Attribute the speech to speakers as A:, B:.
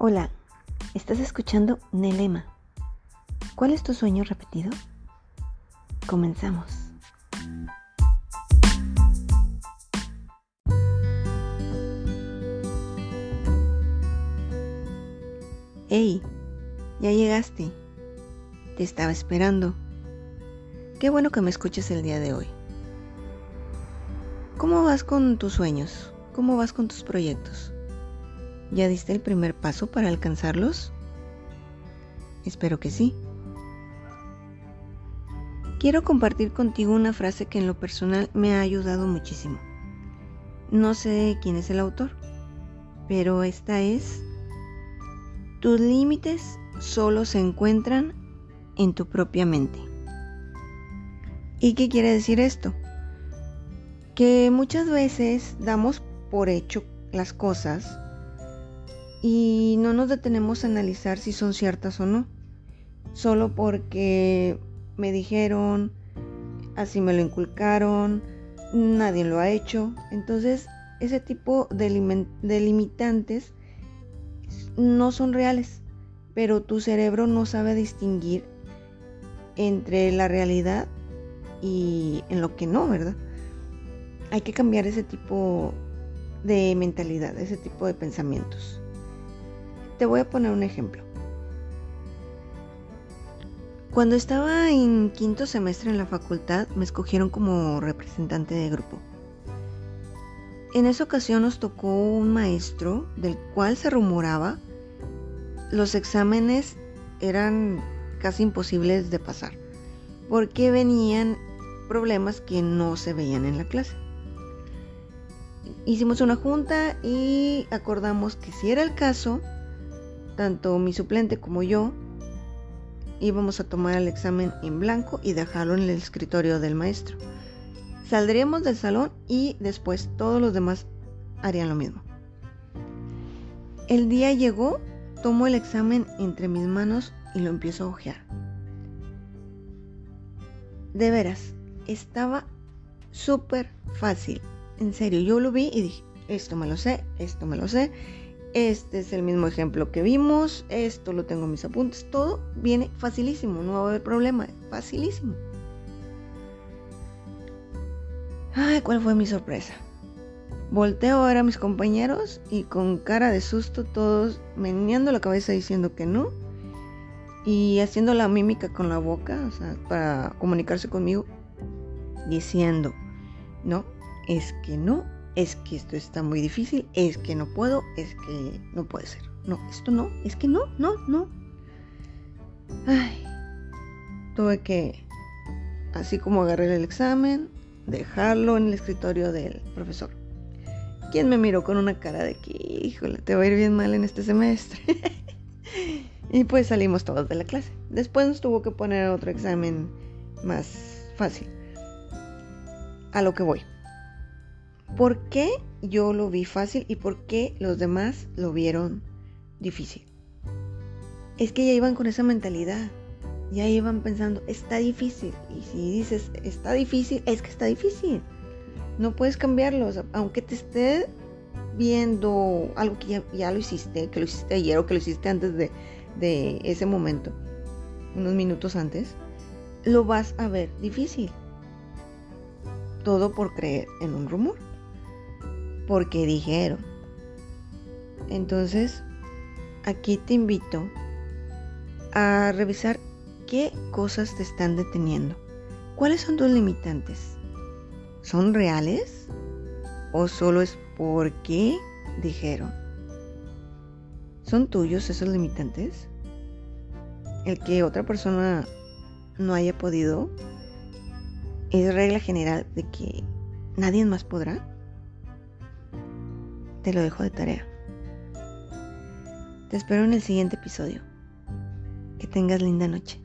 A: Hola, estás escuchando Nelema. ¿Cuál es tu sueño repetido? Comenzamos. Hey, ya llegaste. Te estaba esperando. Qué bueno que me escuches el día de hoy. ¿Cómo vas con tus sueños? ¿Cómo vas con tus proyectos? ¿Ya diste el primer paso para alcanzarlos? Espero que sí. Quiero compartir contigo una frase que en lo personal me ha ayudado muchísimo. No sé quién es el autor, pero esta es, tus límites solo se encuentran en tu propia mente. ¿Y qué quiere decir esto? Que muchas veces damos por hecho las cosas y no nos detenemos a analizar si son ciertas o no. Solo porque me dijeron, así me lo inculcaron, nadie lo ha hecho. Entonces, ese tipo de, limitantes no son reales, pero tu cerebro no sabe distinguir entre la realidad y en lo que no, ¿verdad? Hay que cambiar ese tipo de mentalidad, ese tipo de pensamientos. Te voy a poner un ejemplo. Cuando estaba en quinto semestre en la facultad, me escogieron como representante de grupo. En esa ocasión nos tocó un maestro del cual se rumoraba los exámenes eran casi imposibles de pasar, porque venían problemas que no se veían en la clase. Hicimos una junta y acordamos que si era el caso, tanto mi suplente como yo íbamos a tomar el examen en blanco y dejarlo en el escritorio del maestro. Saldríamos del salón y después todos los demás harían lo mismo. El día llegó, tomo el examen entre mis manos y lo empiezo a ojear. De veras, estaba súper fácil. En serio, yo lo vi y dije, esto me lo sé, esto me lo sé. Este es el mismo ejemplo que vimos. Esto lo tengo en mis apuntes. Todo viene facilísimo. No va a haber problema. Facilísimo. Ay, ¿cuál fue mi sorpresa? Volteo a ver a mis compañeros y con cara de susto todos meneando la cabeza diciendo que no y haciendo la mímica con la boca, o sea, para comunicarse conmigo, diciendo, no, es que no, es que esto está muy difícil, es que no puedo, es que no puede ser. No, esto no, es que no, no, no. Ay, tuve que, así como agarré el examen, dejarlo en el escritorio del profesor. Quien me miró con una cara de que, híjole, te va a ir bien mal en este semestre. y pues salimos todos de la clase. Después nos tuvo que poner otro examen más fácil. A lo que voy. ¿Por qué yo lo vi fácil y por qué los demás lo vieron difícil? Es que ya iban con esa mentalidad. Ya iban pensando, está difícil. Y si dices, está difícil, es que está difícil. No puedes cambiarlo. aunque te esté viendo algo que ya, lo hiciste, que lo hiciste ayer o que lo hiciste antes de, ese momento, unos minutos antes, lo vas a ver difícil. Todo por creer en un rumor porque dijeron. Entonces, aquí te invito a revisar qué cosas te están deteniendo. ¿Cuáles son tus limitantes? ¿Son reales? ¿O solo es porque dijeron? ¿Son tuyos esos limitantes? El que otra persona no haya podido es regla general de que nadie más podrá. Te lo dejo de tarea. Te espero en el siguiente episodio. Que tengas linda noche.